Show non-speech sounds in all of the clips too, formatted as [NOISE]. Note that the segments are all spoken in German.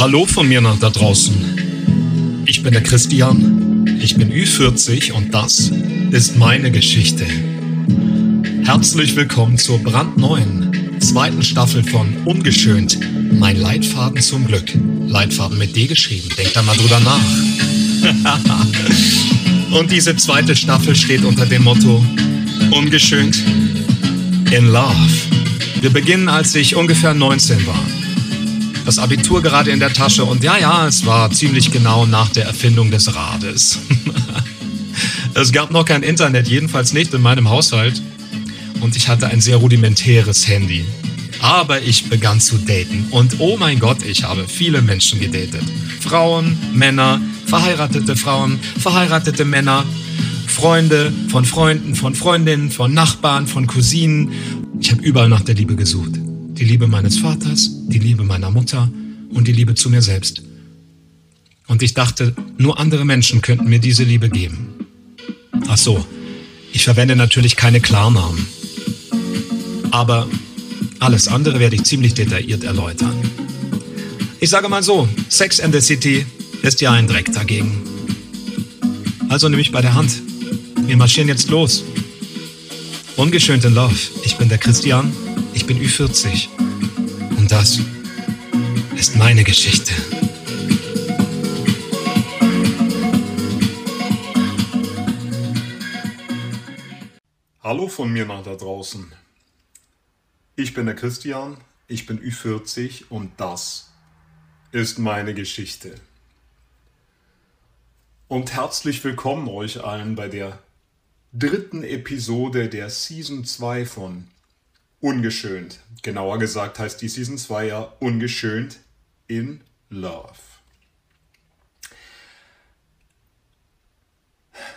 Hallo von mir nach da draußen. Ich bin der Christian, ich bin Ü40 und das ist meine Geschichte. Herzlich willkommen zur brandneuen zweiten Staffel von Ungeschönt, mein Leitfaden zum Glück. Leitfaden mit D geschrieben, denkt da mal drüber nach. [LAUGHS] und diese zweite Staffel steht unter dem Motto Ungeschönt in Love. Wir beginnen, als ich ungefähr 19 war das Abitur gerade in der Tasche und ja, ja, es war ziemlich genau nach der Erfindung des Rades. [LAUGHS] es gab noch kein Internet, jedenfalls nicht in meinem Haushalt. Und ich hatte ein sehr rudimentäres Handy. Aber ich begann zu daten. Und oh mein Gott, ich habe viele Menschen gedatet. Frauen, Männer, verheiratete Frauen, verheiratete Männer, Freunde von Freunden, von Freundinnen, von Nachbarn, von Cousinen. Ich habe überall nach der Liebe gesucht die Liebe meines Vaters, die Liebe meiner Mutter und die Liebe zu mir selbst. Und ich dachte, nur andere Menschen könnten mir diese Liebe geben. Ach so, ich verwende natürlich keine Klarnamen. Aber alles andere werde ich ziemlich detailliert erläutern. Ich sage mal so, Sex and the City ist ja ein Dreck dagegen. Also nimm mich bei der Hand. Wir marschieren jetzt los. Ungeschönt in Love. Ich bin der Christian ich bin Ü40. Und das ist meine Geschichte. Hallo von mir nach da draußen. Ich bin der Christian, ich bin Ü40 und das ist meine Geschichte. Und herzlich willkommen euch allen bei der dritten Episode der Season 2 von Ungeschönt. Genauer gesagt heißt die Season 2 ja Ungeschönt in Love.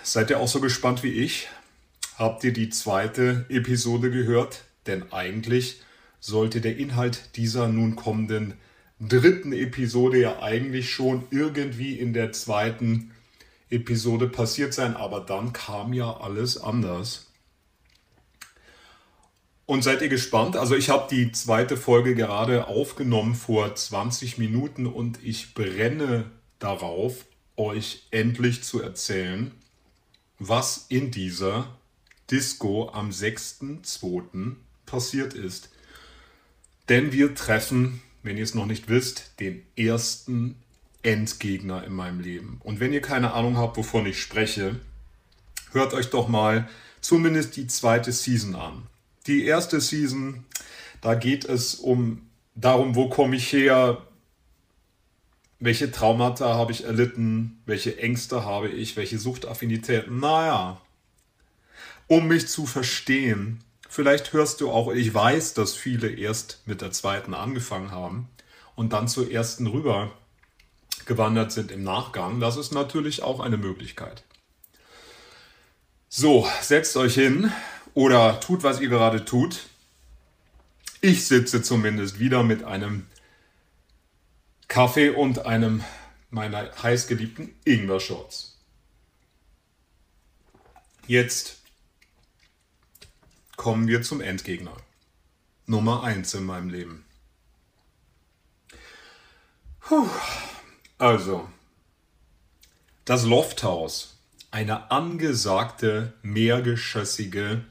Seid ihr auch so gespannt wie ich? Habt ihr die zweite Episode gehört? Denn eigentlich sollte der Inhalt dieser nun kommenden dritten Episode ja eigentlich schon irgendwie in der zweiten Episode passiert sein, aber dann kam ja alles anders. Und seid ihr gespannt? Also ich habe die zweite Folge gerade aufgenommen vor 20 Minuten und ich brenne darauf, euch endlich zu erzählen, was in dieser Disco am 6.2. passiert ist. Denn wir treffen, wenn ihr es noch nicht wisst, den ersten Endgegner in meinem Leben. Und wenn ihr keine Ahnung habt, wovon ich spreche, hört euch doch mal zumindest die zweite Season an die erste Season, da geht es um darum, wo komme ich her, welche Traumata habe ich erlitten, welche Ängste habe ich, welche Suchtaffinitäten. Naja, um mich zu verstehen, vielleicht hörst du auch, ich weiß, dass viele erst mit der zweiten angefangen haben und dann zur ersten rüber gewandert sind im Nachgang. Das ist natürlich auch eine Möglichkeit. So, setzt euch hin, oder tut, was ihr gerade tut. Ich sitze zumindest wieder mit einem Kaffee und einem meiner heißgeliebten Ingwer-Shots. Jetzt kommen wir zum Endgegner. Nummer 1 in meinem Leben. Puh. Also, das Lofthaus, eine angesagte mehrgeschossige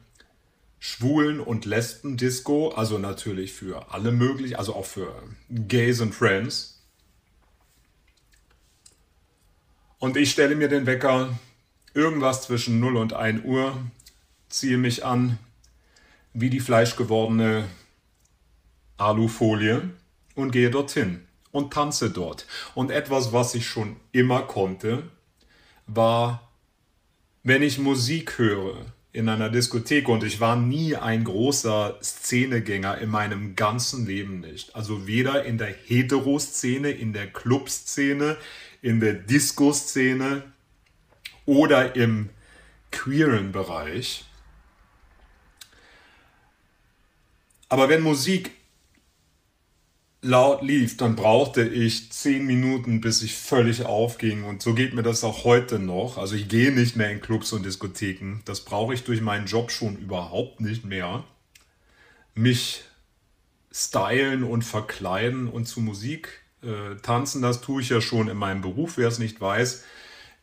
Schwulen- und Lesben-Disco, also natürlich für alle möglich, also auch für Gays und Friends. Und ich stelle mir den Wecker irgendwas zwischen 0 und 1 Uhr, ziehe mich an, wie die fleischgewordene Alufolie und gehe dorthin und tanze dort. Und etwas, was ich schon immer konnte, war, wenn ich Musik höre, in einer Diskothek und ich war nie ein großer Szenegänger in meinem ganzen Leben nicht. Also weder in der Hetero-Szene, in der Club-Szene, in der Disco-Szene oder im queeren Bereich. Aber wenn Musik laut lief, dann brauchte ich zehn Minuten, bis ich völlig aufging. Und so geht mir das auch heute noch. Also ich gehe nicht mehr in Clubs und Diskotheken. Das brauche ich durch meinen Job schon überhaupt nicht mehr. Mich stylen und verkleiden und zu Musik Äh, tanzen, das tue ich ja schon in meinem Beruf, wer es nicht weiß.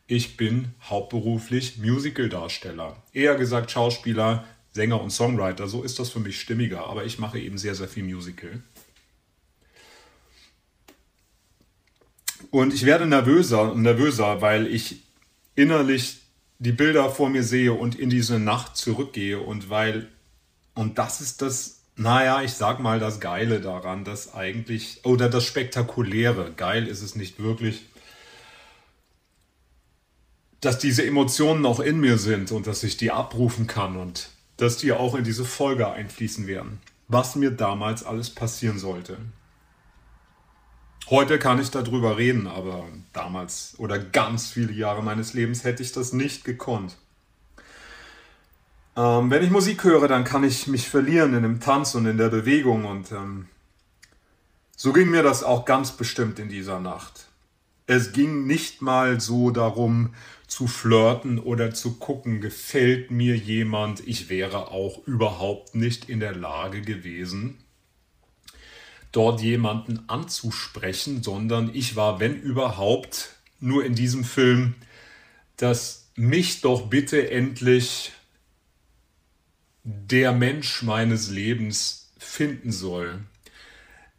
Ich bin hauptberuflich Musical-Darsteller. Eher gesagt Schauspieler, Sänger und Songwriter. So ist das für mich stimmiger. Aber ich mache eben sehr, sehr viel Musical. Und ich werde nervöser und nervöser, weil ich innerlich die Bilder vor mir sehe und in diese Nacht zurückgehe und weil, und das ist das, naja, ich sag mal das Geile daran, das eigentlich, oder das Spektakuläre, geil ist es nicht wirklich, dass diese Emotionen auch in mir sind und dass ich die abrufen kann und dass die auch in diese Folge einfließen werden, was mir damals alles passieren sollte. Heute kann ich darüber reden, aber damals oder ganz viele Jahre meines Lebens hätte ich das nicht gekonnt. Ähm, wenn ich Musik höre, dann kann ich mich verlieren in dem Tanz und in der Bewegung und ähm, so ging mir das auch ganz bestimmt in dieser Nacht. Es ging nicht mal so darum zu flirten oder zu gucken, gefällt mir jemand. Ich wäre auch überhaupt nicht in der Lage gewesen, dort jemanden anzusprechen, sondern ich war, wenn überhaupt, nur in diesem Film, dass mich doch bitte endlich der Mensch meines Lebens finden soll.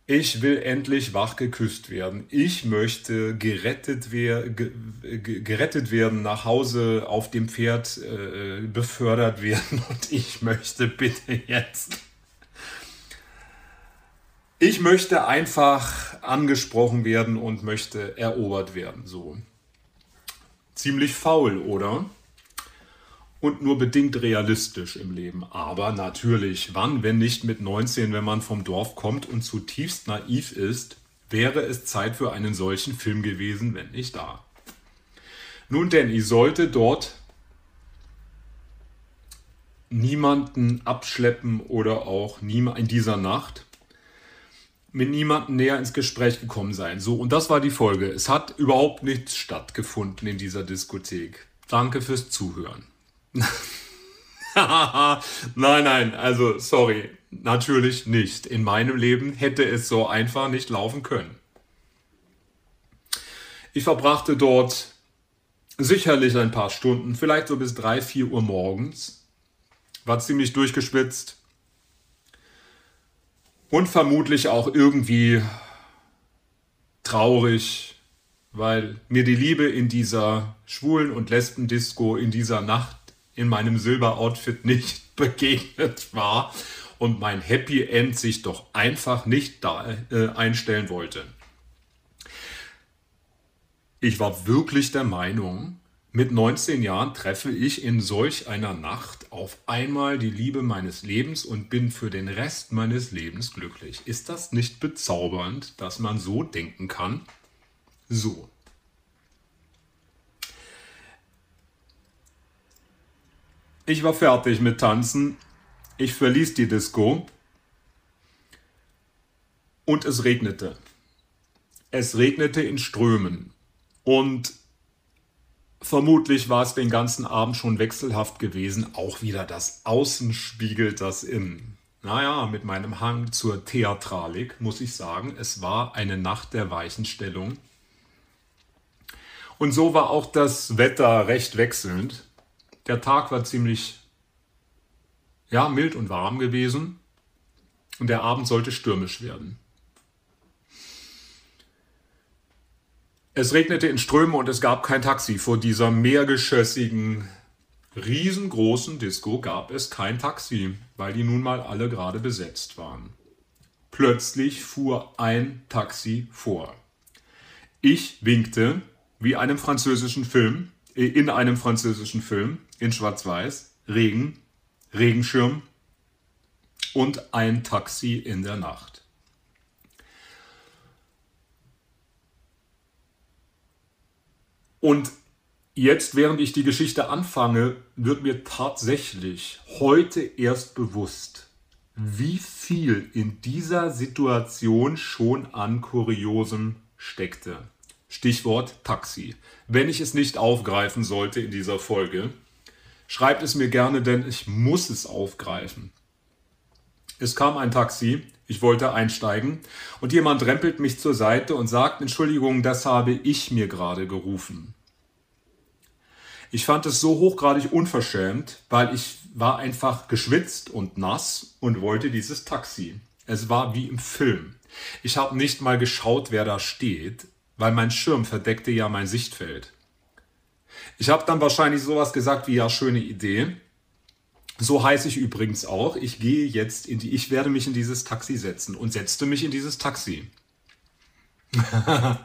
Ich will endlich wach geküsst werden. Ich möchte gerettet, wer gerettet werden, nach Hause auf dem Pferd äh, befördert werden [LAUGHS] und ich möchte bitte jetzt ich möchte einfach angesprochen werden und möchte erobert werden. So. Ziemlich faul, oder? Und nur bedingt realistisch im Leben. Aber natürlich, wann, wenn nicht mit 19, wenn man vom Dorf kommt und zutiefst naiv ist, wäre es Zeit für einen solchen Film gewesen, wenn nicht da. Nun denn, ich sollte dort niemanden abschleppen oder auch niemand in dieser Nacht mit niemandem näher ins Gespräch gekommen sein. So, und das war die Folge. Es hat überhaupt nichts stattgefunden in dieser Diskothek. Danke fürs Zuhören. [LAUGHS] nein, nein, also sorry, natürlich nicht. In meinem Leben hätte es so einfach nicht laufen können. Ich verbrachte dort sicherlich ein paar Stunden, vielleicht so bis 3, 4 Uhr morgens. War ziemlich durchgeschwitzt, und vermutlich auch irgendwie traurig, weil mir die Liebe in dieser schwulen und Lesben-Disco in dieser Nacht in meinem Silberoutfit nicht [LAUGHS] begegnet war und mein Happy End sich doch einfach nicht da, äh, einstellen wollte. Ich war wirklich der Meinung, mit 19 Jahren treffe ich in solch einer Nacht auf einmal die Liebe meines Lebens und bin für den Rest meines Lebens glücklich. Ist das nicht bezaubernd, dass man so denken kann? So. Ich war fertig mit Tanzen. Ich verließ die Disco. Und es regnete. Es regnete in Strömen. Und Vermutlich war es den ganzen Abend schon wechselhaft gewesen. Auch wieder das Außen spiegelt das Innen. Naja, mit meinem Hang zur Theatralik muss ich sagen, es war eine Nacht der Weichenstellung. Und so war auch das Wetter recht wechselnd. Der Tag war ziemlich ja, mild und warm gewesen und der Abend sollte stürmisch werden. Es regnete in Strömen und es gab kein Taxi. Vor dieser mehrgeschossigen, riesengroßen Disco gab es kein Taxi, weil die nun mal alle gerade besetzt waren. Plötzlich fuhr ein Taxi vor. Ich winkte, wie einem französischen Film, äh, in einem französischen Film, in Schwarz-Weiß, Regen, Regenschirm und ein Taxi in der Nacht. Und jetzt, während ich die Geschichte anfange, wird mir tatsächlich heute erst bewusst, wie viel in dieser Situation schon an Kuriosem steckte. Stichwort Taxi. Wenn ich es nicht aufgreifen sollte in dieser Folge, schreibt es mir gerne, denn ich muss es aufgreifen. Es kam ein Taxi, ich wollte einsteigen und jemand rempelt mich zur Seite und sagt, Entschuldigung, das habe ich mir gerade gerufen. Ich fand es so hochgradig unverschämt, weil ich war einfach geschwitzt und nass und wollte dieses Taxi. Es war wie im Film. Ich habe nicht mal geschaut, wer da steht, weil mein Schirm verdeckte ja mein Sichtfeld. Ich habe dann wahrscheinlich sowas gesagt wie ja, schöne Idee. So heiße ich übrigens auch. Ich gehe jetzt in die, ich werde mich in dieses Taxi setzen und setzte mich in dieses Taxi. [LAUGHS]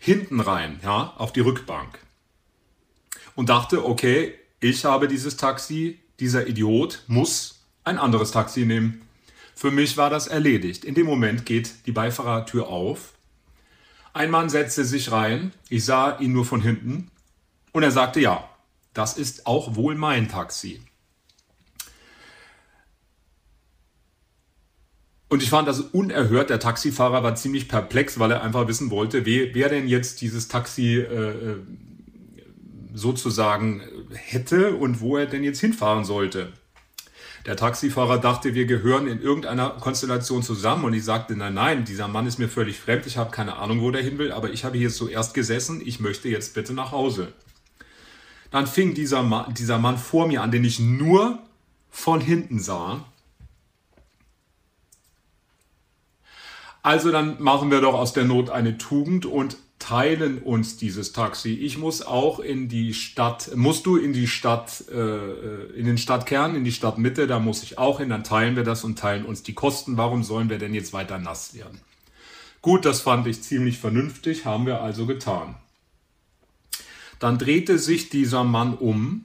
Hinten rein, ja, auf die Rückbank. Und dachte, okay, ich habe dieses Taxi, dieser Idiot muss ein anderes Taxi nehmen. Für mich war das erledigt. In dem Moment geht die Beifahrertür auf. Ein Mann setzte sich rein. Ich sah ihn nur von hinten. Und er sagte, ja, das ist auch wohl mein Taxi. Und ich fand das unerhört. Der Taxifahrer war ziemlich perplex, weil er einfach wissen wollte, wer, wer denn jetzt dieses Taxi äh, äh sozusagen hätte und wo er denn jetzt hinfahren sollte. Der Taxifahrer dachte, wir gehören in irgendeiner Konstellation zusammen und ich sagte, nein, nein, dieser Mann ist mir völlig fremd, ich habe keine Ahnung, wo der hin will, aber ich habe hier zuerst gesessen, ich möchte jetzt bitte nach Hause. Dann fing dieser Mann, dieser Mann vor mir an, den ich nur von hinten sah. Also dann machen wir doch aus der Not eine Tugend und teilen uns dieses Taxi. Ich muss auch in die Stadt, musst du in die Stadt, äh, in den Stadtkern, in die Stadtmitte, da muss ich auch hin, dann teilen wir das und teilen uns die Kosten. Warum sollen wir denn jetzt weiter nass werden? Gut, das fand ich ziemlich vernünftig, haben wir also getan. Dann drehte sich dieser Mann um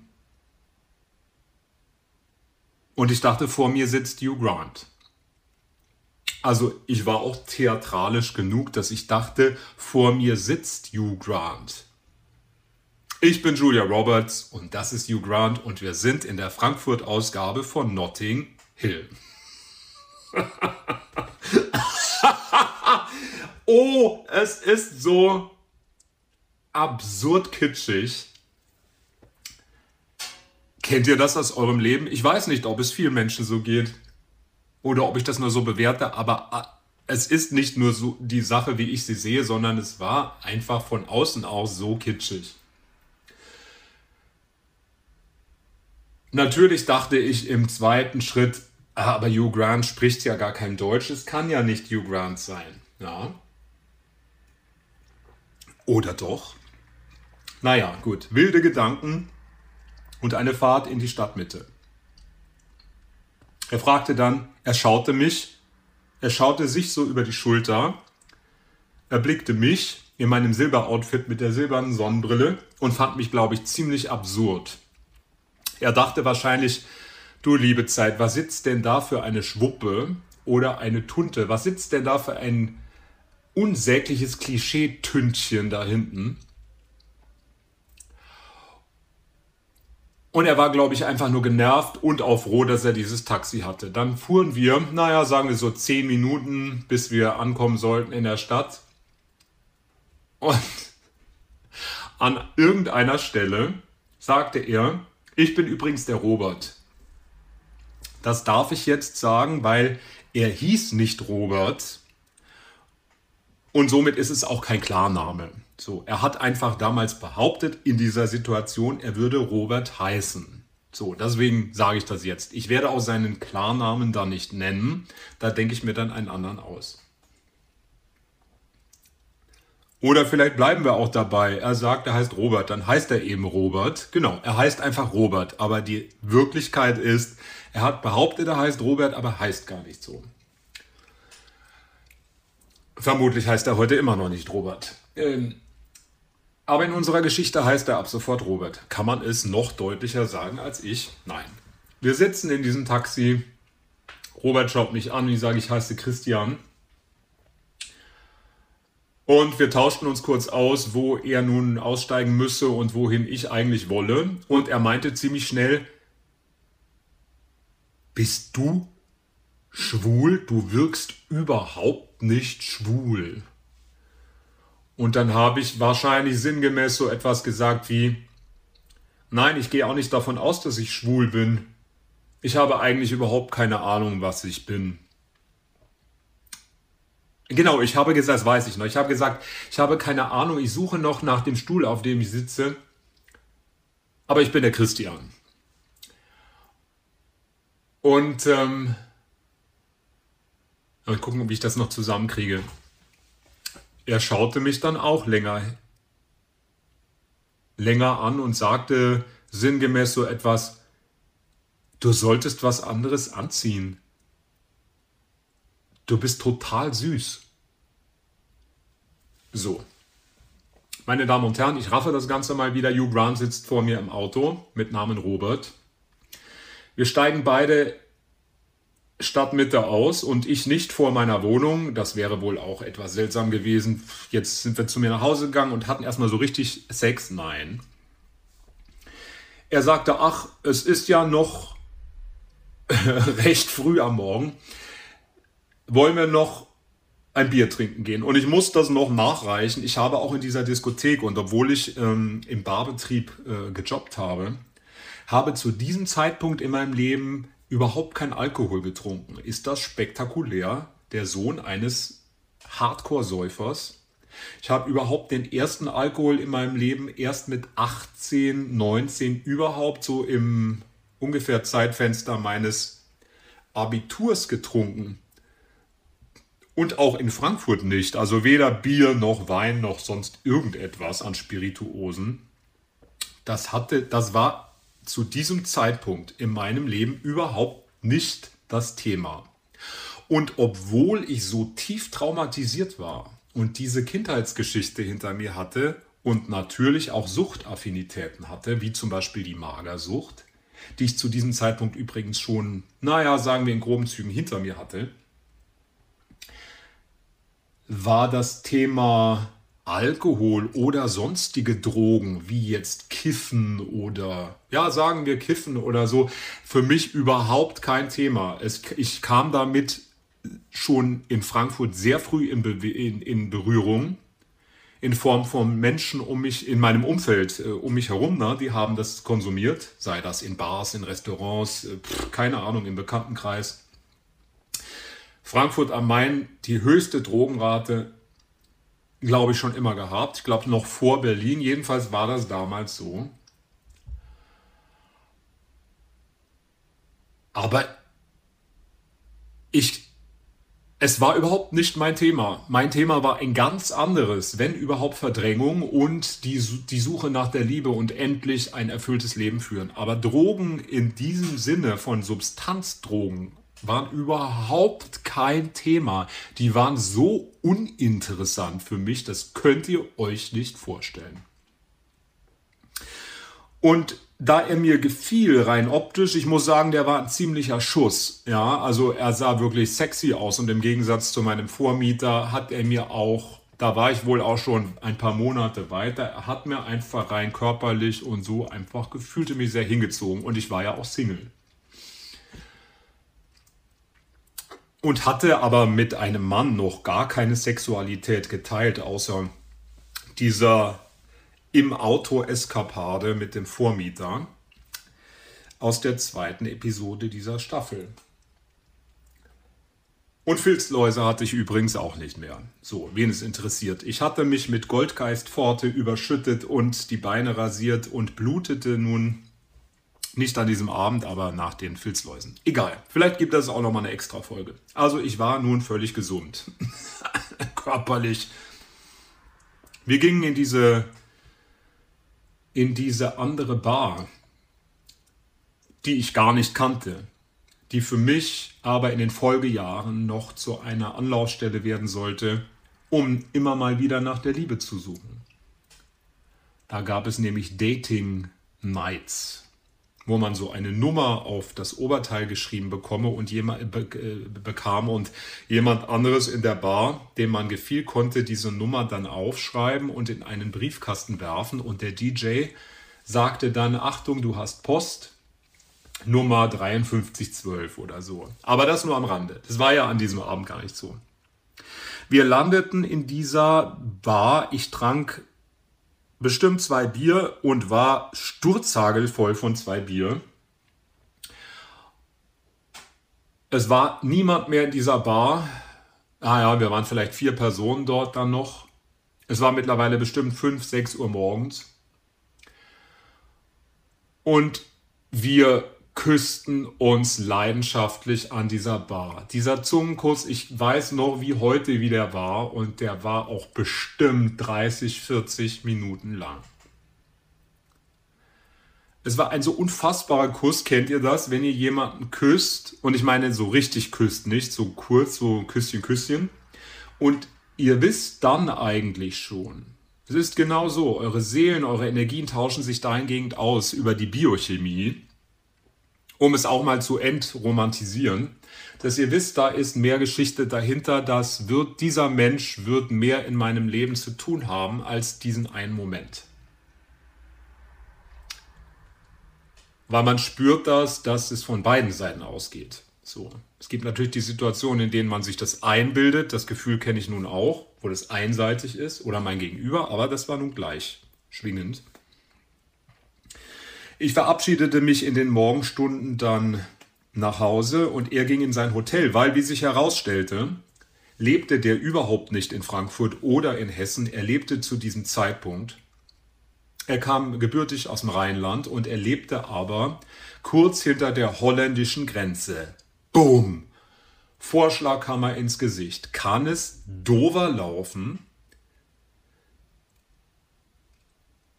und ich dachte, vor mir sitzt Hugh Grant. Also ich war auch theatralisch genug, dass ich dachte, vor mir sitzt Hugh Grant. Ich bin Julia Roberts und das ist Hugh Grant und wir sind in der Frankfurt-Ausgabe von Notting Hill. [LAUGHS] oh, es ist so absurd kitschig. Kennt ihr das aus eurem Leben? Ich weiß nicht, ob es vielen Menschen so geht oder ob ich das nur so bewerte, aber ah, es ist nicht nur so die Sache, wie ich sie sehe, sondern es war einfach von außen aus so kitschig. Natürlich dachte ich im zweiten Schritt, ah, aber Hugh Grant spricht ja gar kein Deutsch, es kann ja nicht Hugh Grant sein. Ja. Oder doch? Naja, gut, wilde Gedanken und eine Fahrt in die Stadtmitte. Er fragte dann, er schaute mich, er schaute sich so über die Schulter, er blickte mich in meinem Silberoutfit mit der silbernen Sonnenbrille und fand mich, glaube ich, ziemlich absurd. Er dachte wahrscheinlich, du liebe Zeit, was sitzt denn da für eine Schwuppe oder eine Tunte? Was sitzt denn da für ein unsägliches Klischee-Tüntchen da hinten? Und er war, glaube ich, einfach nur genervt und auch froh, dass er dieses Taxi hatte. Dann fuhren wir, naja, sagen wir so zehn Minuten, bis wir ankommen sollten in der Stadt. Und [LAUGHS] an irgendeiner Stelle sagte er, ich bin übrigens der Robert. Das darf ich jetzt sagen, weil er hieß nicht Robert und somit ist es auch kein Klarname. So, er hat einfach damals behauptet in dieser Situation, er würde Robert heißen. So, deswegen sage ich das jetzt. Ich werde auch seinen Klarnamen da nicht nennen. Da denke ich mir dann einen anderen aus. Oder vielleicht bleiben wir auch dabei. Er sagt, er heißt Robert, dann heißt er eben Robert. Genau, er heißt einfach Robert. Aber die Wirklichkeit ist, er hat behauptet, er heißt Robert, aber heißt gar nicht so. Vermutlich heißt er heute immer noch nicht Robert. Ähm, aber in unserer Geschichte heißt er ab sofort Robert. Kann man es noch deutlicher sagen als ich? Nein. Wir sitzen in diesem Taxi. Robert schaut mich an, ich sage, ich heiße Christian. Und wir tauschten uns kurz aus, wo er nun aussteigen müsse und wohin ich eigentlich wolle. Und er meinte ziemlich schnell, bist du schwul? Du wirkst überhaupt nicht schwul. Und dann habe ich wahrscheinlich sinngemäß so etwas gesagt wie, nein, ich gehe auch nicht davon aus, dass ich schwul bin. Ich habe eigentlich überhaupt keine Ahnung, was ich bin. Genau, ich habe gesagt, das weiß ich noch. Ich habe gesagt, ich habe keine Ahnung, ich suche noch nach dem Stuhl, auf dem ich sitze. Aber ich bin der Christian. Und ähm, mal gucken, ob ich das noch zusammenkriege. Er schaute mich dann auch länger, länger an und sagte sinngemäß so etwas, Du solltest was anderes anziehen. Du bist total süß. So. Meine Damen und Herren, ich raffe das Ganze mal wieder. Hugh Grant sitzt vor mir im Auto mit Namen Robert. Wir steigen beide Stadtmitte aus und ich nicht vor meiner Wohnung. Das wäre wohl auch etwas seltsam gewesen. Jetzt sind wir zu mir nach Hause gegangen und hatten erstmal so richtig Sex. Nein. Er sagte, ach, es ist ja noch [LAUGHS] recht früh am Morgen, wollen wir noch ein Bier trinken gehen. Und ich muss das noch nachreichen. Ich habe auch in dieser Diskothek und obwohl ich ähm, im Barbetrieb äh, gejobbt habe, habe zu diesem Zeitpunkt in meinem Leben überhaupt kein Alkohol getrunken. Ist das spektakulär? Der Sohn eines Hardcore-Säufers. Ich habe überhaupt den ersten Alkohol in meinem Leben erst mit 18, 19 überhaupt so im ungefähr Zeitfenster meines Abiturs getrunken. Und auch in Frankfurt nicht. Also weder Bier noch Wein noch sonst irgendetwas an Spirituosen. Das hatte, das war zu diesem Zeitpunkt in meinem Leben überhaupt nicht das Thema. Und obwohl ich so tief traumatisiert war und diese Kindheitsgeschichte hinter mir hatte und natürlich auch Suchtaffinitäten hatte, wie zum Beispiel die Magersucht, die ich zu diesem Zeitpunkt übrigens schon, naja, sagen wir in groben Zügen hinter mir hatte, war das Thema Alkohol oder sonstige Drogen, wie jetzt Kiffen oder, ja, sagen wir Kiffen oder so, für mich überhaupt kein Thema. Es, ich kam damit schon in Frankfurt sehr früh in, Be in, in Berührung in Form von Menschen um mich, in meinem Umfeld, äh, um mich herum, ne, die haben das konsumiert, sei das in Bars, in Restaurants, äh, pff, keine Ahnung, im Bekanntenkreis. Frankfurt am Main, die höchste Drogenrate, glaube ich, schon immer gehabt. Ich glaube, noch vor Berlin. Jedenfalls war das damals so. Aber ich es war überhaupt nicht mein Thema. Mein Thema war ein ganz anderes, wenn überhaupt Verdrängung und die, die Suche nach der Liebe und endlich ein erfülltes Leben führen. Aber Drogen in diesem Sinne von Substanzdrogen waren überhaupt kein Thema. Die waren so uninteressant für mich, das könnt ihr euch nicht vorstellen. Und da er mir gefiel, rein optisch, ich muss sagen, der war ein ziemlicher Schuss. Ja, also er sah wirklich sexy aus und im Gegensatz zu meinem Vormieter hat er mir auch, da war ich wohl auch schon ein paar Monate weiter, er hat mir einfach rein körperlich und so einfach gefühlte mich sehr hingezogen und ich war ja auch Single. Und hatte aber mit einem Mann noch gar keine Sexualität geteilt, außer dieser im Auto Eskapade mit dem Vormieter aus der zweiten Episode dieser Staffel. Und Filzläuse hatte ich übrigens auch nicht mehr. So, wen es interessiert. Ich hatte mich mit Goldgeistpforte überschüttet und die Beine rasiert und blutete nun nicht an diesem Abend, aber nach den Filzläusen. Egal, vielleicht gibt es auch noch mal eine extra Folge. Also ich war nun völlig gesund. [LAUGHS] Körperlich. Wir gingen in diese in diese andere Bar, die ich gar nicht kannte, die für mich aber in den Folgejahren noch zu einer Anlaufstelle werden sollte, um immer mal wieder nach der Liebe zu suchen. Da gab es nämlich Dating Nights wo man so eine Nummer auf das Oberteil geschrieben bekomme und jemand be, äh, bekam und jemand anderes in der Bar, dem man gefiel, konnte diese Nummer dann aufschreiben und in einen Briefkasten werfen und der DJ sagte dann Achtung, du hast Post Nummer 5312 oder so. Aber das nur am Rande. Das war ja an diesem Abend gar nicht so. Wir landeten in dieser Bar. Ich trank bestimmt zwei Bier und war sturzhagelvoll von zwei Bier. Es war niemand mehr in dieser Bar. Ah ja, wir waren vielleicht vier Personen dort dann noch. Es war mittlerweile bestimmt 5, 6 Uhr morgens. Und wir küssten uns leidenschaftlich an dieser Bar. Dieser Zungenkuss, ich weiß noch wie heute, wie der war. Und der war auch bestimmt 30, 40 Minuten lang. Es war ein so unfassbarer Kuss, kennt ihr das, wenn ihr jemanden küsst, und ich meine so richtig küsst, nicht so kurz, so Küsschen, Küsschen, und ihr wisst dann eigentlich schon, es ist genau so, eure Seelen, eure Energien tauschen sich dahingehend aus über die Biochemie, um es auch mal zu entromantisieren, dass ihr wisst, da ist mehr Geschichte dahinter, dass wird, dieser Mensch wird mehr in meinem Leben zu tun haben als diesen einen Moment. weil man spürt das, dass es von beiden Seiten ausgeht. So. Es gibt natürlich die Situationen, in denen man sich das einbildet. Das Gefühl kenne ich nun auch, wo das einseitig ist oder mein Gegenüber, aber das war nun gleich schwingend. Ich verabschiedete mich in den Morgenstunden dann nach Hause und er ging in sein Hotel, weil, wie sich herausstellte, lebte der überhaupt nicht in Frankfurt oder in Hessen. Er lebte zu diesem Zeitpunkt er kam gebürtig aus dem Rheinland und er lebte aber kurz hinter der holländischen Grenze. Boom! Vorschlaghammer ins Gesicht. Kann es dover laufen,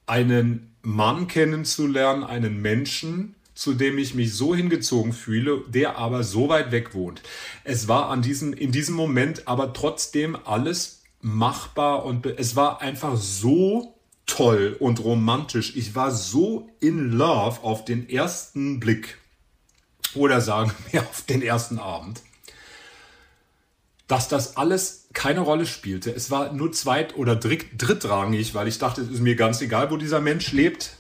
einen Mann kennenzulernen, einen Menschen, zu dem ich mich so hingezogen fühle, der aber so weit weg wohnt. Es war an diesem, in diesem Moment aber trotzdem alles machbar und es war einfach so toll und romantisch. Ich war so in love auf den ersten Blick oder sagen wir auf den ersten Abend, dass das alles keine Rolle spielte. Es war nur zweit- oder drittrangig, weil ich dachte, es ist mir ganz egal, wo dieser Mensch lebt.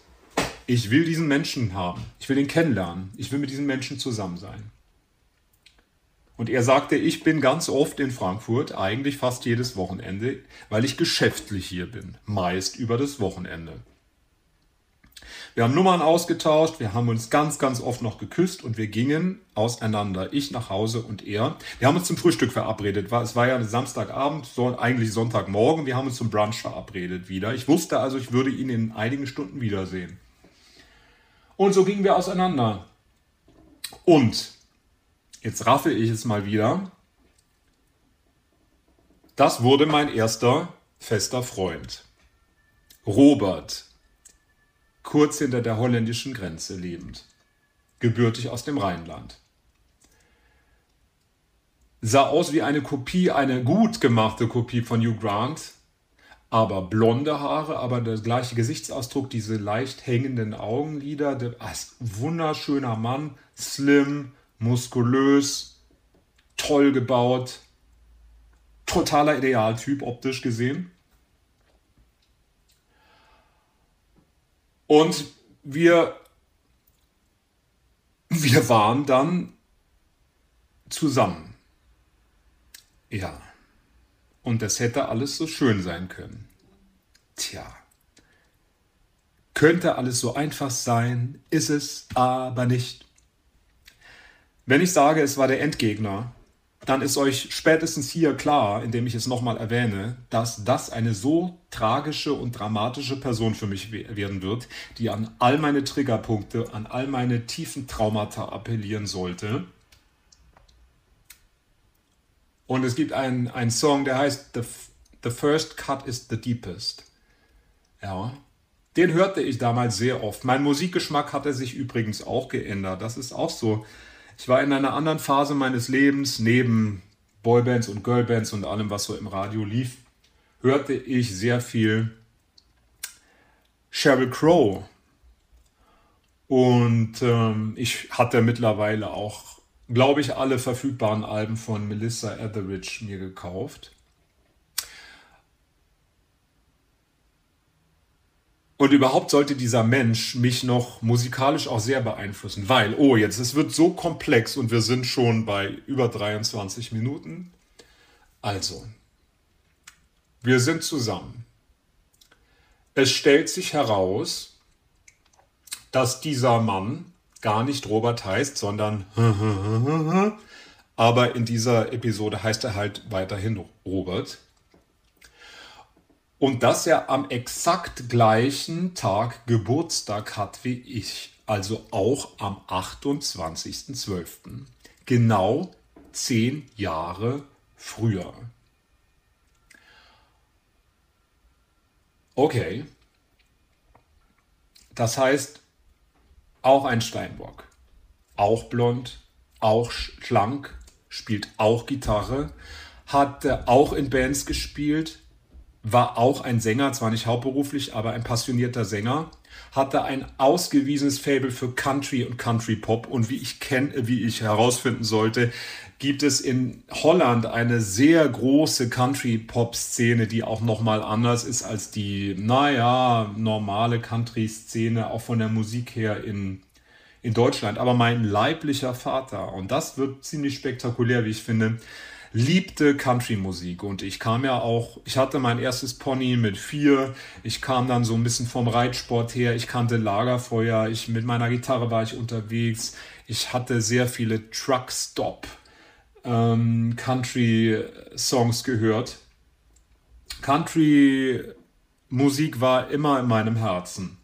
Ich will diesen Menschen haben. Ich will ihn kennenlernen. Ich will mit diesem Menschen zusammen sein. Und er sagte, ich bin ganz oft in Frankfurt, eigentlich fast jedes Wochenende, weil ich geschäftlich hier bin, meist über das Wochenende. Wir haben Nummern ausgetauscht, wir haben uns ganz, ganz oft noch geküsst und wir gingen auseinander. Ich nach Hause und er. Wir haben uns zum Frühstück verabredet. Es war ja Samstagabend, eigentlich Sonntagmorgen. Wir haben uns zum Brunch verabredet wieder. Ich wusste also, ich würde ihn in einigen Stunden wiedersehen. Und so gingen wir auseinander. Und Jetzt raffe ich es mal wieder. Das wurde mein erster fester Freund. Robert, kurz hinter der holländischen Grenze lebend, gebürtig aus dem Rheinland. Sah aus wie eine Kopie, eine gut gemachte Kopie von Hugh Grant, aber blonde Haare, aber der gleiche Gesichtsausdruck, diese leicht hängenden Augenlider, der, ah, wunderschöner Mann, slim, muskulös, toll gebaut, totaler Idealtyp optisch gesehen. Und wir, wir waren dann zusammen. Ja. Und das hätte alles so schön sein können. Tja. Könnte alles so einfach sein, ist es aber nicht. Wenn ich sage, es war der Endgegner, dann ist euch spätestens hier klar, indem ich es nochmal erwähne, dass das eine so tragische und dramatische Person für mich werden wird, die an all meine Triggerpunkte, an all meine tiefen Traumata appellieren sollte. Und es gibt einen, einen Song, der heißt the, the First Cut is the Deepest. Ja, den hörte ich damals sehr oft. Mein Musikgeschmack hatte sich übrigens auch geändert. Das ist auch so ich war in einer anderen Phase meines Lebens, neben Boybands und Girlbands und allem, was so im Radio lief, hörte ich sehr viel Sheryl Crow. Und ähm, ich hatte mittlerweile auch, glaube ich, alle verfügbaren Alben von Melissa Etheridge mir gekauft. Und überhaupt sollte dieser Mensch mich noch musikalisch auch sehr beeinflussen, weil, oh, jetzt, es wird so komplex und wir sind schon bei über 23 Minuten. Also, wir sind zusammen. Es stellt sich heraus, dass dieser Mann gar nicht Robert heißt, sondern [LAUGHS] aber in dieser Episode heißt er halt weiterhin Robert. Und dass er am exakt gleichen Tag Geburtstag hat wie ich, also auch am 28.12. Genau zehn Jahre früher. Okay. Das heißt, auch ein Steinbock. Auch blond, auch schlank, spielt auch Gitarre, hat auch in Bands gespielt, war auch ein Sänger, zwar nicht hauptberuflich, aber ein passionierter Sänger, hatte ein ausgewiesenes Fable für Country und Country Pop und wie ich kenne, wie ich herausfinden sollte, gibt es in Holland eine sehr große Country-Pop-Szene, die auch nochmal anders ist als die, naja, normale Country-Szene, auch von der Musik her in, in Deutschland. Aber mein leiblicher Vater, und das wird ziemlich spektakulär, wie ich finde, liebte Country-Musik und ich kam ja auch, ich hatte mein erstes Pony mit vier, ich kam dann so ein bisschen vom Reitsport her, ich kannte Lagerfeuer, ich mit meiner Gitarre war ich unterwegs, ich hatte sehr viele Truck-Stop ähm, Country-Songs gehört. Country-Musik war immer in meinem Herzen.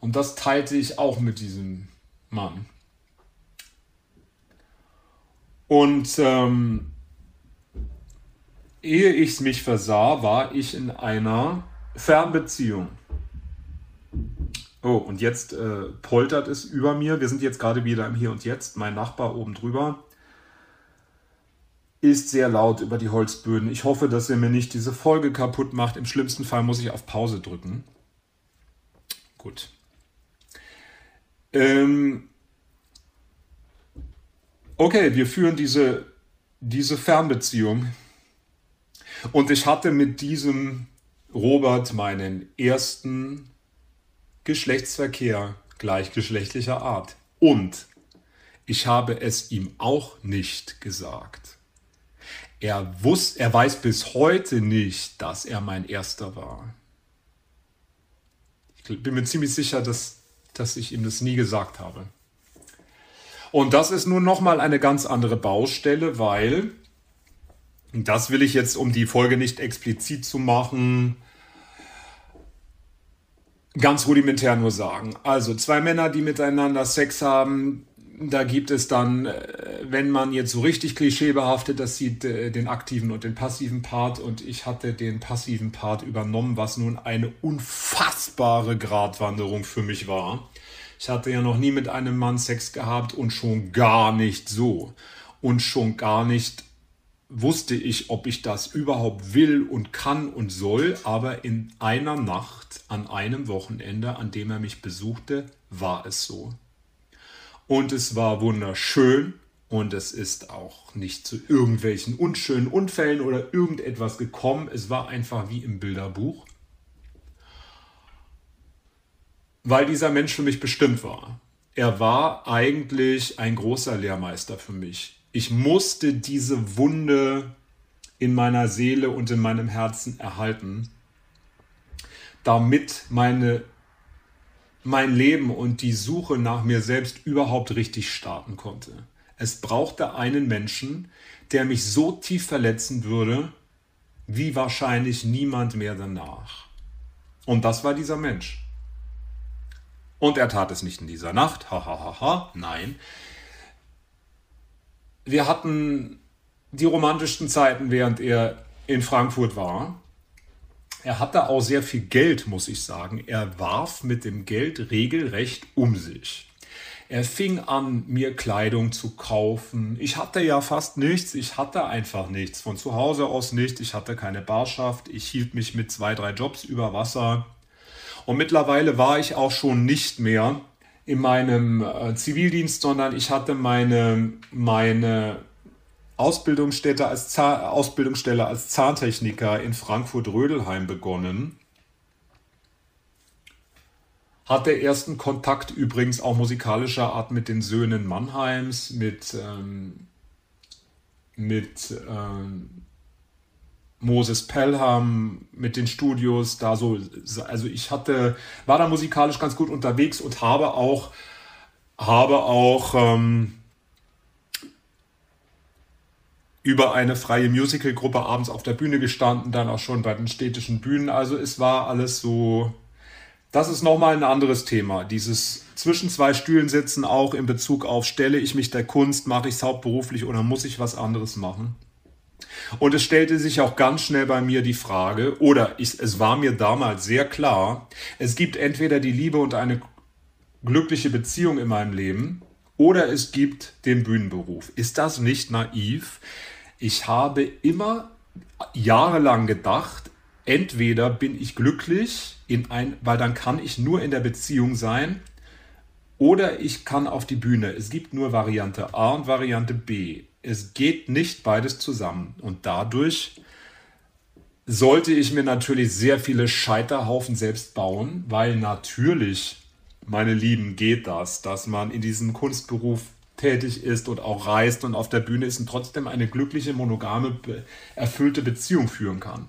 Und das teilte ich auch mit diesem Mann. Und ähm, ehe ich mich versah, war ich in einer Fernbeziehung. Oh, und jetzt äh, poltert es über mir. Wir sind jetzt gerade wieder im Hier und Jetzt. Mein Nachbar oben drüber ist sehr laut über die Holzböden. Ich hoffe, dass er mir nicht diese Folge kaputt macht. Im schlimmsten Fall muss ich auf Pause drücken. Gut. Ähm okay, wir führen diese, diese Fernbeziehung. Und ich hatte mit diesem Robert meinen ersten Geschlechtsverkehr gleichgeschlechtlicher Art. Und ich habe es ihm auch nicht gesagt. Er, wusste, er weiß bis heute nicht, dass er mein erster war. Ich bin mir ziemlich sicher, dass, dass ich ihm das nie gesagt habe. Und das ist nun nochmal eine ganz andere Baustelle, weil, das will ich jetzt, um die Folge nicht explizit zu machen, ganz rudimentär nur sagen. Also zwei Männer, die miteinander Sex haben, da gibt es dann, äh, wenn man jetzt so richtig klischeebehaftet das sieht, äh, den aktiven und den passiven Part. Und ich hatte den passiven Part übernommen, was nun eine unfassbare Gratwanderung für mich war. Ich hatte ja noch nie mit einem Mann Sex gehabt und schon gar nicht so. Und schon gar nicht wusste ich, ob ich das überhaupt will und kann und soll. Aber in einer Nacht, an einem Wochenende, an dem er mich besuchte, war es so. Und es war wunderschön und es ist auch nicht zu irgendwelchen unschönen Unfällen oder irgendetwas gekommen. Es war einfach wie im Bilderbuch. Weil dieser Mensch für mich bestimmt war. Er war eigentlich ein großer Lehrmeister für mich. Ich musste diese Wunde in meiner Seele und in meinem Herzen erhalten, damit meine mein Leben und die Suche nach mir selbst überhaupt richtig starten konnte. Es brauchte einen Menschen, der mich so tief verletzen würde, wie wahrscheinlich niemand mehr danach. Und das war dieser Mensch. Und er tat es nicht in dieser Nacht, hahaha, ha, ha, ha. nein. Wir hatten die romantischsten Zeiten, während er in Frankfurt war. Er hatte auch sehr viel Geld, muss ich sagen. Er warf mit dem Geld regelrecht um sich. Er fing an, mir Kleidung zu kaufen. Ich hatte ja fast nichts. Ich hatte einfach nichts. Von zu Hause aus nicht. Ich hatte keine Barschaft. Ich hielt mich mit zwei, drei Jobs über Wasser. Und mittlerweile war ich auch schon nicht mehr in meinem äh, Zivildienst, sondern ich hatte meine, meine Ausbildungsstätte als Ausbildungsstelle als Zahntechniker in Frankfurt-Rödelheim begonnen. Hatte ersten Kontakt übrigens auch musikalischer Art mit den Söhnen Mannheims, mit, ähm, mit ähm, Moses Pelham, mit den Studios, da so, also ich hatte, war da musikalisch ganz gut unterwegs und habe auch, habe auch ähm, über eine freie Musicalgruppe abends auf der Bühne gestanden, dann auch schon bei den städtischen Bühnen. Also es war alles so. Das ist nochmal ein anderes Thema. Dieses zwischen zwei Stühlen sitzen, auch in Bezug auf, stelle ich mich der Kunst, mache ich es hauptberuflich oder muss ich was anderes machen? Und es stellte sich auch ganz schnell bei mir die Frage, oder ich, es war mir damals sehr klar, es gibt entweder die Liebe und eine glückliche Beziehung in meinem Leben, oder es gibt den Bühnenberuf. Ist das nicht naiv? Ich habe immer jahrelang gedacht, entweder bin ich glücklich in ein, weil dann kann ich nur in der Beziehung sein, oder ich kann auf die Bühne. Es gibt nur Variante A und Variante B. Es geht nicht beides zusammen. Und dadurch sollte ich mir natürlich sehr viele Scheiterhaufen selbst bauen, weil natürlich, meine Lieben, geht das, dass man in diesem Kunstberuf tätig ist und auch reist und auf der Bühne ist und trotzdem eine glückliche, monogame, erfüllte Beziehung führen kann.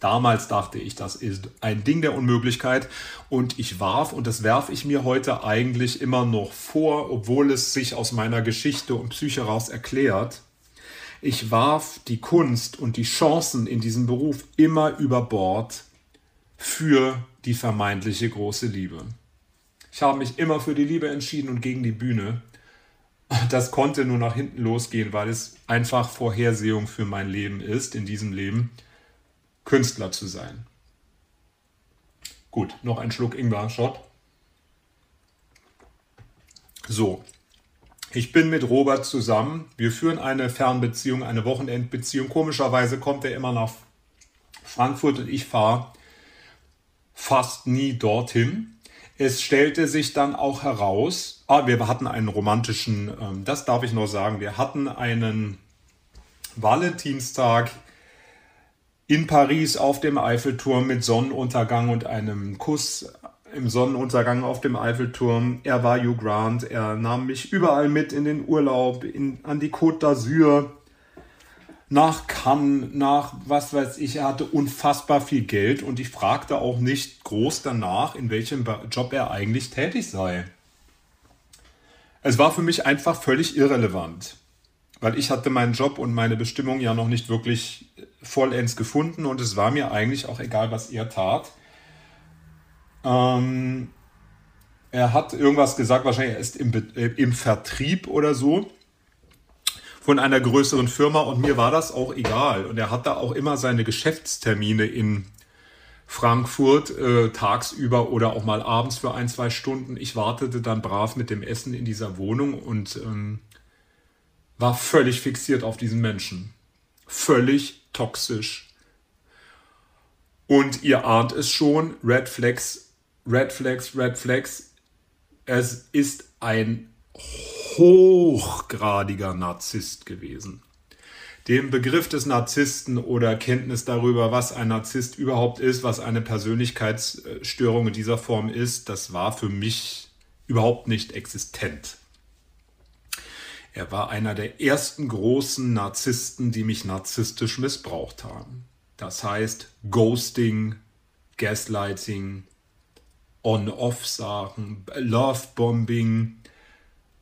Damals dachte ich, das ist ein Ding der Unmöglichkeit und ich warf, und das werfe ich mir heute eigentlich immer noch vor, obwohl es sich aus meiner Geschichte und Psyche heraus erklärt, ich warf die Kunst und die Chancen in diesem Beruf immer über Bord für die vermeintliche große Liebe. Ich habe mich immer für die Liebe entschieden und gegen die Bühne. Das konnte nur nach hinten losgehen, weil es einfach Vorhersehung für mein Leben ist, in diesem Leben. Künstler zu sein. Gut, noch ein Schluck Ingwer-Shot. So, ich bin mit Robert zusammen. Wir führen eine Fernbeziehung, eine Wochenendbeziehung. Komischerweise kommt er immer nach Frankfurt und ich fahre fast nie dorthin. Es stellte sich dann auch heraus, ah, wir hatten einen romantischen, ähm, das darf ich noch sagen, wir hatten einen Valentinstag in Paris auf dem Eiffelturm mit Sonnenuntergang und einem Kuss im Sonnenuntergang auf dem Eiffelturm. Er war Hugh Grant, er nahm mich überall mit in den Urlaub, in, an die Côte d'Azur, nach Cannes, nach was weiß ich. Er hatte unfassbar viel Geld und ich fragte auch nicht groß danach, in welchem Job er eigentlich tätig sei. Es war für mich einfach völlig irrelevant weil ich hatte meinen Job und meine Bestimmung ja noch nicht wirklich vollends gefunden und es war mir eigentlich auch egal, was er tat. Ähm, er hat irgendwas gesagt, wahrscheinlich er ist im, äh, im Vertrieb oder so von einer größeren Firma und mir war das auch egal. Und er hatte auch immer seine Geschäftstermine in Frankfurt äh, tagsüber oder auch mal abends für ein, zwei Stunden. Ich wartete dann brav mit dem Essen in dieser Wohnung und ähm, war völlig fixiert auf diesen Menschen. Völlig toxisch. Und ihr ahnt es schon, Red Flags, Red Flags, Red Flags. Es ist ein hochgradiger Narzisst gewesen. Den Begriff des Narzissten oder Kenntnis darüber, was ein Narzisst überhaupt ist, was eine Persönlichkeitsstörung in dieser Form ist, das war für mich überhaupt nicht existent. Er war einer der ersten großen Narzissten, die mich narzisstisch missbraucht haben. Das heißt Ghosting, Gaslighting, On-Off-Sachen, Love-Bombing.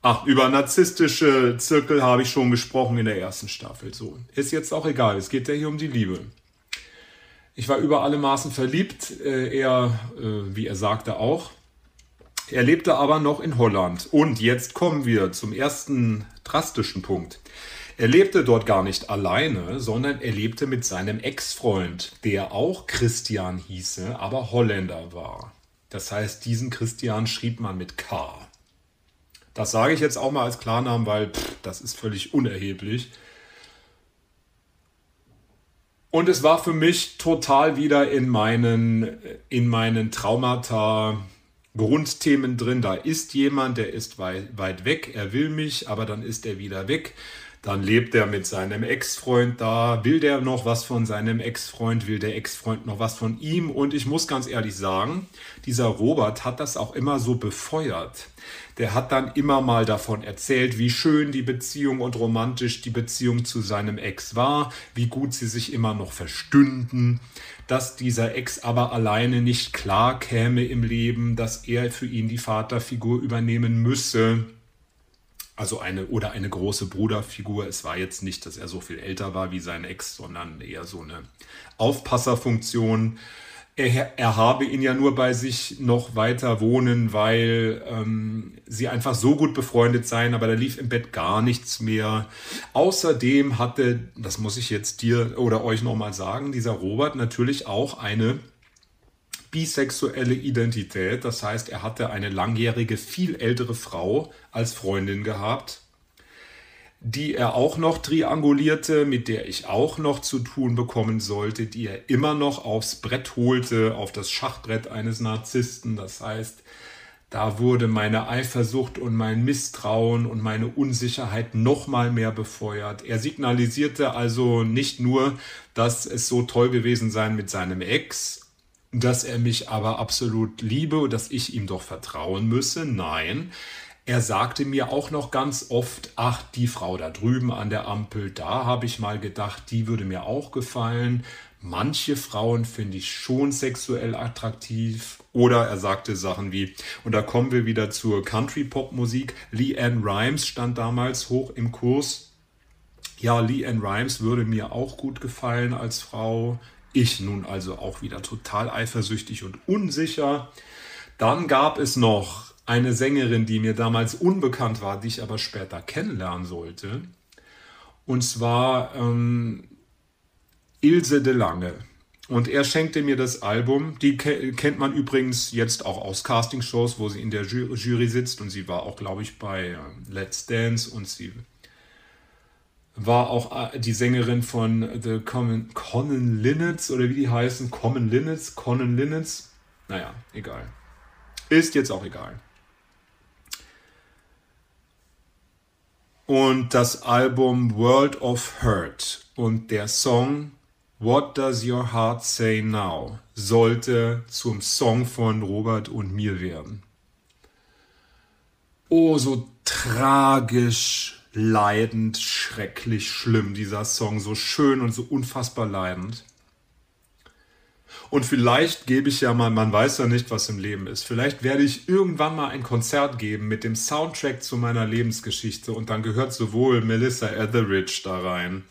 Ach, über narzisstische Zirkel habe ich schon gesprochen in der ersten Staffel. So, ist jetzt auch egal. Es geht ja hier um die Liebe. Ich war über alle Maßen verliebt. Äh, er, äh, wie er sagte, auch. Er lebte aber noch in Holland. Und jetzt kommen wir zum ersten drastischen Punkt. Er lebte dort gar nicht alleine, sondern er lebte mit seinem Ex-Freund, der auch Christian hieße, aber Holländer war. Das heißt, diesen Christian schrieb man mit K. Das sage ich jetzt auch mal als Klarnamen, weil pff, das ist völlig unerheblich. Und es war für mich total wieder in meinen, in meinen Traumata Grundthemen drin. Da ist jemand, der ist weit, weit weg, er will mich, aber dann ist er wieder weg. Dann lebt er mit seinem Ex-Freund da. Will der noch was von seinem Ex-Freund? Will der Ex-Freund noch was von ihm? Und ich muss ganz ehrlich sagen, dieser Robert hat das auch immer so befeuert. Der hat dann immer mal davon erzählt, wie schön die Beziehung und romantisch die Beziehung zu seinem Ex war, wie gut sie sich immer noch verstünden, dass dieser Ex aber alleine nicht klar käme im Leben, dass er für ihn die Vaterfigur übernehmen müsse Also eine oder eine große Bruderfigur. Es war jetzt nicht, dass er so viel älter war wie sein Ex, sondern eher so eine Aufpasserfunktion er, er habe ihn ja nur bei sich noch weiter wohnen, weil ähm, sie einfach so gut befreundet seien, aber da lief im Bett gar nichts mehr. Außerdem hatte, das muss ich jetzt dir oder euch nochmal sagen, dieser Robert natürlich auch eine bisexuelle Identität. Das heißt, er hatte eine langjährige, viel ältere Frau als Freundin gehabt die er auch noch triangulierte, mit der ich auch noch zu tun bekommen sollte, die er immer noch aufs Brett holte, auf das Schachbrett eines Narzissten. Das heißt, da wurde meine Eifersucht und mein Misstrauen und meine Unsicherheit noch mal mehr befeuert. Er signalisierte also nicht nur, dass es so toll gewesen sei mit seinem Ex, dass er mich aber absolut liebe und dass ich ihm doch vertrauen müsse. Nein, er sagte mir auch noch ganz oft, ach, die Frau da drüben an der Ampel, da habe ich mal gedacht, die würde mir auch gefallen. Manche Frauen finde ich schon sexuell attraktiv. Oder er sagte Sachen wie, und da kommen wir wieder zur Country-Pop-Musik. Lee Ann Rimes stand damals hoch im Kurs. Ja, Lee Ann Rimes würde mir auch gut gefallen als Frau. Ich nun also auch wieder total eifersüchtig und unsicher. Dann gab es noch eine Sängerin, die mir damals unbekannt war, die ich aber später kennenlernen sollte. Und zwar ähm, Ilse de Lange. Und er schenkte mir das Album. Die kennt man übrigens jetzt auch aus Castingshows, wo sie in der Jury sitzt. Und sie war auch, glaube ich, bei ähm, Let's Dance. Und sie war auch äh, die Sängerin von The Common, Common Linnets oder wie die heißen. Common Linnets, Common Linnets. Naja, egal. Ist jetzt auch egal. Und das Album World of Hurt und der Song What Does Your Heart Say Now sollte zum Song von Robert und mir werden. Oh, so tragisch, leidend, schrecklich schlimm dieser Song, so schön und so unfassbar leidend. Und vielleicht gebe ich ja mal, man weiß ja nicht, was im Leben ist. Vielleicht werde ich irgendwann mal ein Konzert geben mit dem Soundtrack zu meiner Lebensgeschichte und dann gehört sowohl Melissa Etheridge da rein,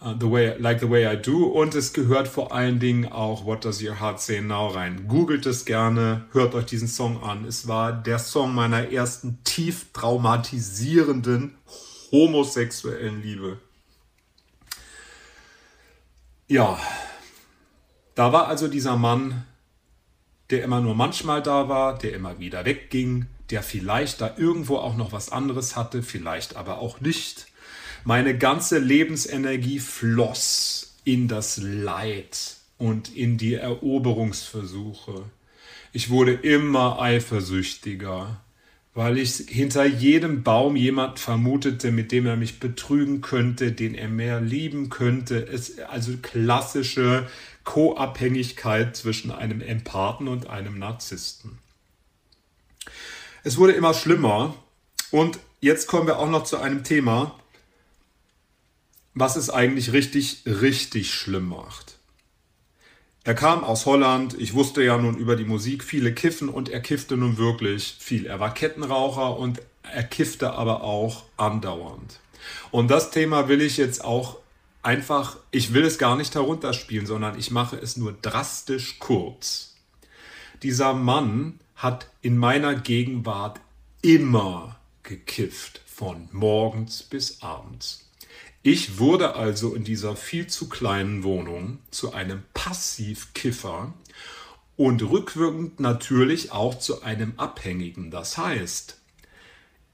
uh, the way, Like the Way I Do, und es gehört vor allen Dingen auch What Does Your Heart Say Now rein. Googelt es gerne, hört euch diesen Song an. Es war der Song meiner ersten tief traumatisierenden homosexuellen Liebe. Ja, da war also dieser Mann, der immer nur manchmal da war, der immer wieder wegging, der vielleicht da irgendwo auch noch was anderes hatte, vielleicht aber auch nicht. Meine ganze Lebensenergie floss in das Leid und in die Eroberungsversuche. Ich wurde immer eifersüchtiger, weil ich hinter jedem Baum jemand vermutete, mit dem er mich betrügen könnte, den er mehr lieben könnte. Es, also klassische Co-Abhängigkeit zwischen einem Empathen und einem Narzissten. Es wurde immer schlimmer und jetzt kommen wir auch noch zu einem Thema, was es eigentlich richtig, richtig schlimm macht. Er kam aus Holland, ich wusste ja nun über die Musik, viele kiffen und er kiffte nun wirklich viel. Er war Kettenraucher und er kiffte aber auch andauernd. Und das Thema will ich jetzt auch einfach, ich will es gar nicht herunterspielen, sondern ich mache es nur drastisch kurz. Dieser Mann hat in meiner Gegenwart immer gekifft, von morgens bis abends. Ich wurde also in dieser viel zu kleinen Wohnung zu einem Passivkiffer und rückwirkend natürlich auch zu einem Abhängigen. Das heißt,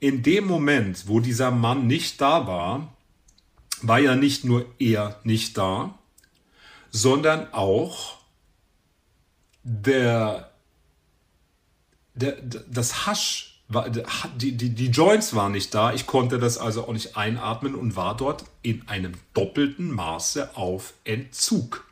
in dem Moment, wo dieser Mann nicht da war, war ja nicht nur er nicht da, sondern auch der, der, das Hasch, die, die, die Joints waren nicht da. Ich konnte das also auch nicht einatmen und war dort in einem doppelten Maße auf Entzug.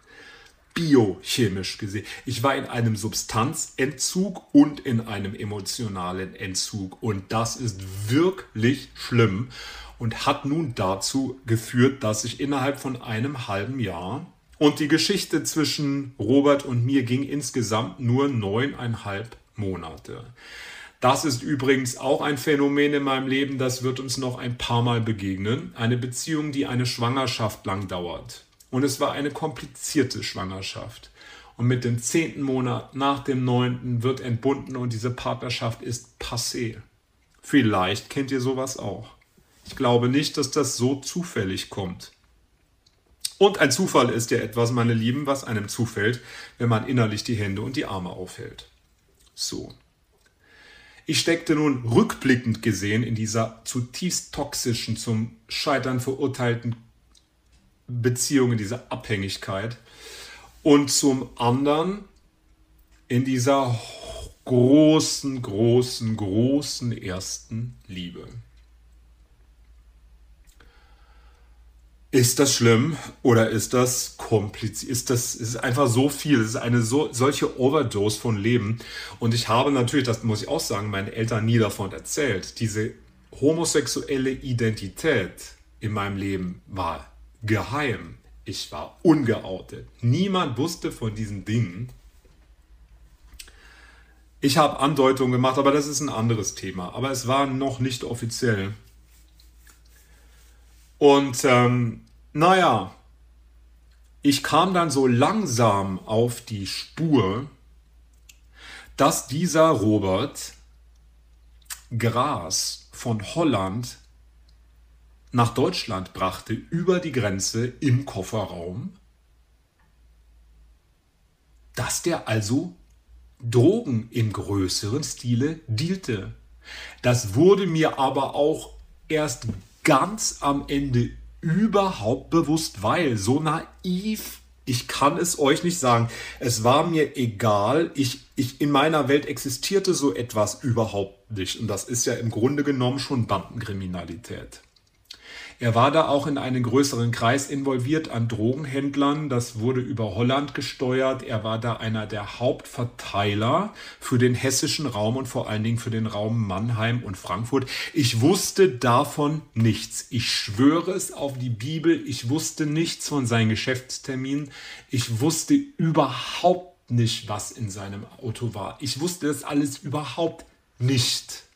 Biochemisch gesehen. Ich war in einem Substanzentzug und in einem emotionalen Entzug. Und das ist wirklich schlimm und hat nun dazu geführt, dass ich innerhalb von einem halben Jahr und die Geschichte zwischen Robert und mir ging insgesamt nur neuneinhalb Monate. Das ist übrigens auch ein Phänomen in meinem Leben, das wird uns noch ein paar Mal begegnen. Eine Beziehung, die eine Schwangerschaft lang dauert. Und es war eine komplizierte Schwangerschaft. Und mit dem zehnten Monat nach dem neunten wird entbunden und diese Partnerschaft ist passé. Vielleicht kennt ihr sowas auch. Ich glaube nicht, dass das so zufällig kommt. Und ein Zufall ist ja etwas, meine Lieben, was einem zufällt, wenn man innerlich die Hände und die Arme aufhält. So. Ich steckte nun rückblickend gesehen in dieser zutiefst toxischen, zum Scheitern verurteilten Beziehung, in dieser Abhängigkeit und zum anderen in dieser großen, großen, großen ersten Liebe. Ist das schlimm oder ist das kompliziert? Ist das ist einfach so viel? Es ist eine so, solche Overdose von Leben. Und ich habe natürlich, das muss ich auch sagen, meinen Eltern nie davon erzählt. Diese homosexuelle Identität in meinem Leben war geheim. Ich war ungeoutet. Niemand wusste von diesen Dingen. Ich habe Andeutungen gemacht, aber das ist ein anderes Thema. Aber es war noch nicht offiziell. Und ähm, naja, ich kam dann so langsam auf die Spur, dass dieser Robert Gras von Holland nach Deutschland brachte, über die Grenze im Kofferraum, dass der also Drogen im größeren Stile dealte. Das wurde mir aber auch erst ganz am Ende überhaupt bewusst, weil so naiv, ich kann es euch nicht sagen. Es war mir egal. Ich, ich, in meiner Welt existierte so etwas überhaupt nicht. Und das ist ja im Grunde genommen schon Bandenkriminalität. Er war da auch in einen größeren Kreis involviert an Drogenhändlern. Das wurde über Holland gesteuert. Er war da einer der Hauptverteiler für den hessischen Raum und vor allen Dingen für den Raum Mannheim und Frankfurt. Ich wusste davon nichts. Ich schwöre es auf die Bibel. Ich wusste nichts von seinen Geschäftsterminen. Ich wusste überhaupt nicht, was in seinem Auto war. Ich wusste das alles überhaupt nicht.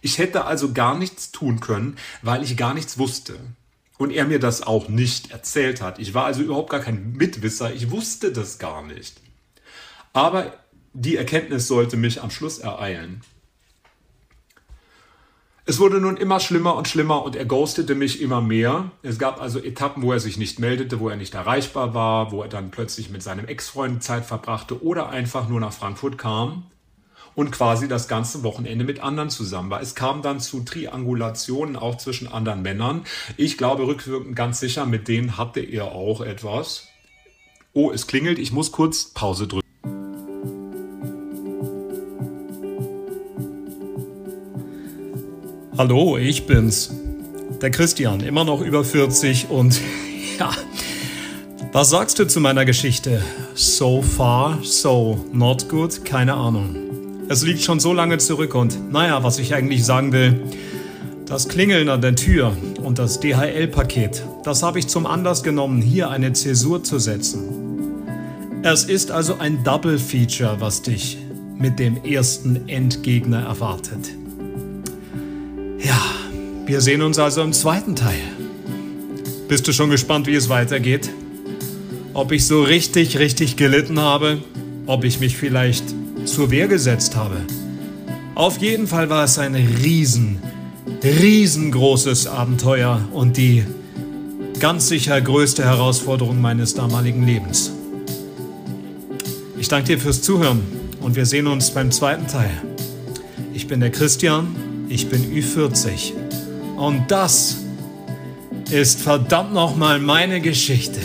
Ich hätte also gar nichts tun können, weil ich gar nichts wusste. Und er mir das auch nicht erzählt hat. Ich war also überhaupt gar kein Mitwisser. Ich wusste das gar nicht. Aber die Erkenntnis sollte mich am Schluss ereilen. Es wurde nun immer schlimmer und schlimmer und er ghostete mich immer mehr. Es gab also Etappen, wo er sich nicht meldete, wo er nicht erreichbar war, wo er dann plötzlich mit seinem Ex-Freund Zeit verbrachte oder einfach nur nach Frankfurt kam und quasi das ganze Wochenende mit anderen zusammen war. Es kam dann zu Triangulationen auch zwischen anderen Männern. Ich glaube rückwirkend ganz sicher, mit denen hatte er auch etwas. Oh, es klingelt, ich muss kurz Pause drücken. Hallo, ich bin's. Der Christian, immer noch über 40 und [LAUGHS] ja, was sagst du zu meiner Geschichte? So far, so not good, keine Ahnung. Es liegt schon so lange zurück und naja, was ich eigentlich sagen will, das Klingeln an der Tür und das DHL-Paket, das habe ich zum Anlass genommen, hier eine Zäsur zu setzen. Es ist also ein Double Feature, was dich mit dem ersten Endgegner erwartet. Ja, wir sehen uns also im zweiten Teil. Bist du schon gespannt, wie es weitergeht? Ob ich so richtig, richtig gelitten habe? Ob ich mich vielleicht zur Wehr gesetzt habe. Auf jeden Fall war es ein riesen, riesengroßes Abenteuer und die ganz sicher größte Herausforderung meines damaligen Lebens. Ich danke dir fürs Zuhören und wir sehen uns beim zweiten Teil. Ich bin der Christian, ich bin Ü40 und das ist verdammt nochmal meine Geschichte.